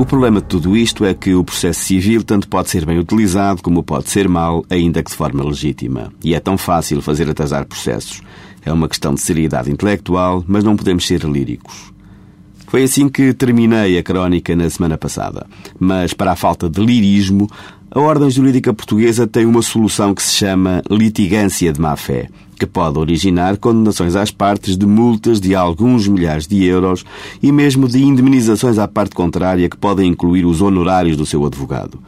O problema de tudo isto é que o processo civil tanto pode ser bem utilizado como pode ser mal, ainda que de forma legítima. E é tão fácil fazer atrasar processos. É uma questão de seriedade intelectual, mas não podemos ser líricos. Foi assim que terminei a crónica na semana passada. Mas, para a falta de lirismo, a ordem jurídica portuguesa tem uma solução que se chama litigância de má-fé, que pode originar condenações às partes de multas de alguns milhares de euros e mesmo de indemnizações à parte contrária que podem incluir os honorários do seu advogado.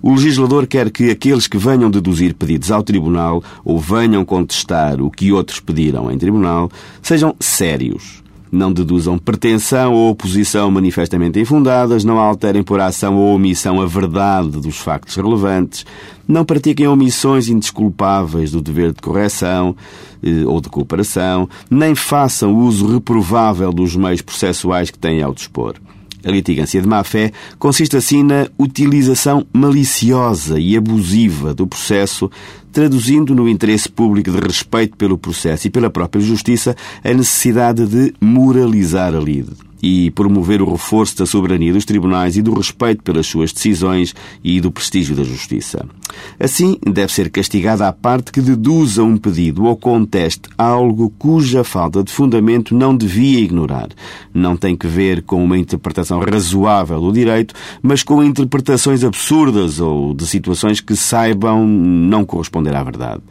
O legislador quer que aqueles que venham deduzir pedidos ao tribunal ou venham contestar o que outros pediram em tribunal sejam sérios não deduzam pretensão ou oposição manifestamente infundadas, não alterem por ação ou omissão a verdade dos factos relevantes, não pratiquem omissões indesculpáveis do dever de correção eh, ou de cooperação, nem façam uso reprovável dos meios processuais que têm ao dispor. A litigância de má-fé consiste assim na utilização maliciosa e abusiva do processo, traduzindo no interesse público de respeito pelo processo e pela própria justiça a necessidade de moralizar a lide e promover o reforço da soberania dos tribunais e do respeito pelas suas decisões e do prestígio da justiça. Assim, deve ser castigada a parte que deduza um pedido ou conteste algo cuja falta de fundamento não devia ignorar. Não tem que ver com uma interpretação razoável do direito, mas com interpretações absurdas ou de situações que saibam não corresponder à verdade.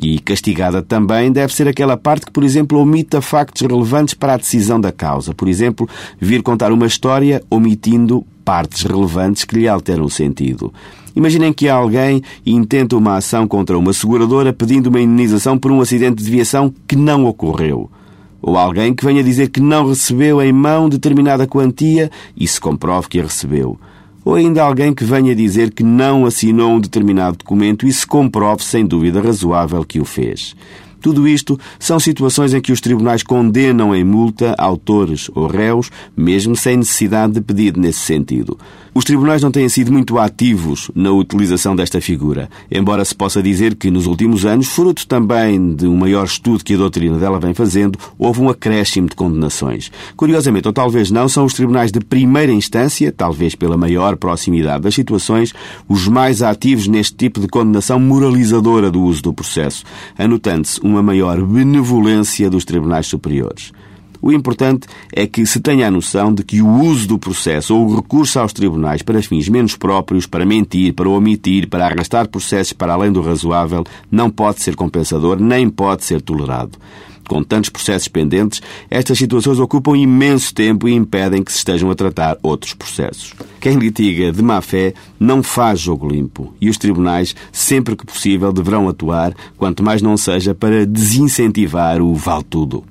E castigada também deve ser aquela parte que, por exemplo, omita factos relevantes para a decisão da causa. Por exemplo, vir contar uma história omitindo partes relevantes que lhe alteram o sentido. Imaginem que alguém intenta uma ação contra uma seguradora pedindo uma indenização por um acidente de viação que não ocorreu. Ou alguém que venha dizer que não recebeu em mão determinada quantia e se comprove que a recebeu ou ainda alguém que venha dizer que não assinou um determinado documento e se comprove sem dúvida razoável que o fez. Tudo isto são situações em que os tribunais condenam em multa autores ou réus, mesmo sem necessidade de pedido nesse sentido. Os tribunais não têm sido muito ativos na utilização desta figura, embora se possa dizer que nos últimos anos, fruto também de um maior estudo que a doutrina dela vem fazendo, houve um acréscimo de condenações. Curiosamente, ou talvez não, são os tribunais de primeira instância, talvez pela maior proximidade das situações, os mais ativos neste tipo de condenação moralizadora do uso do processo, anotando-se uma maior benevolência dos tribunais superiores. O importante é que se tenha a noção de que o uso do processo ou o recurso aos tribunais para fins menos próprios, para mentir, para omitir, para arrastar processos para além do razoável, não pode ser compensador nem pode ser tolerado. Com tantos processos pendentes, estas situações ocupam imenso tempo e impedem que se estejam a tratar outros processos. Quem litiga de má fé não faz jogo limpo e os tribunais, sempre que possível, deverão atuar, quanto mais não seja para desincentivar o vale tudo.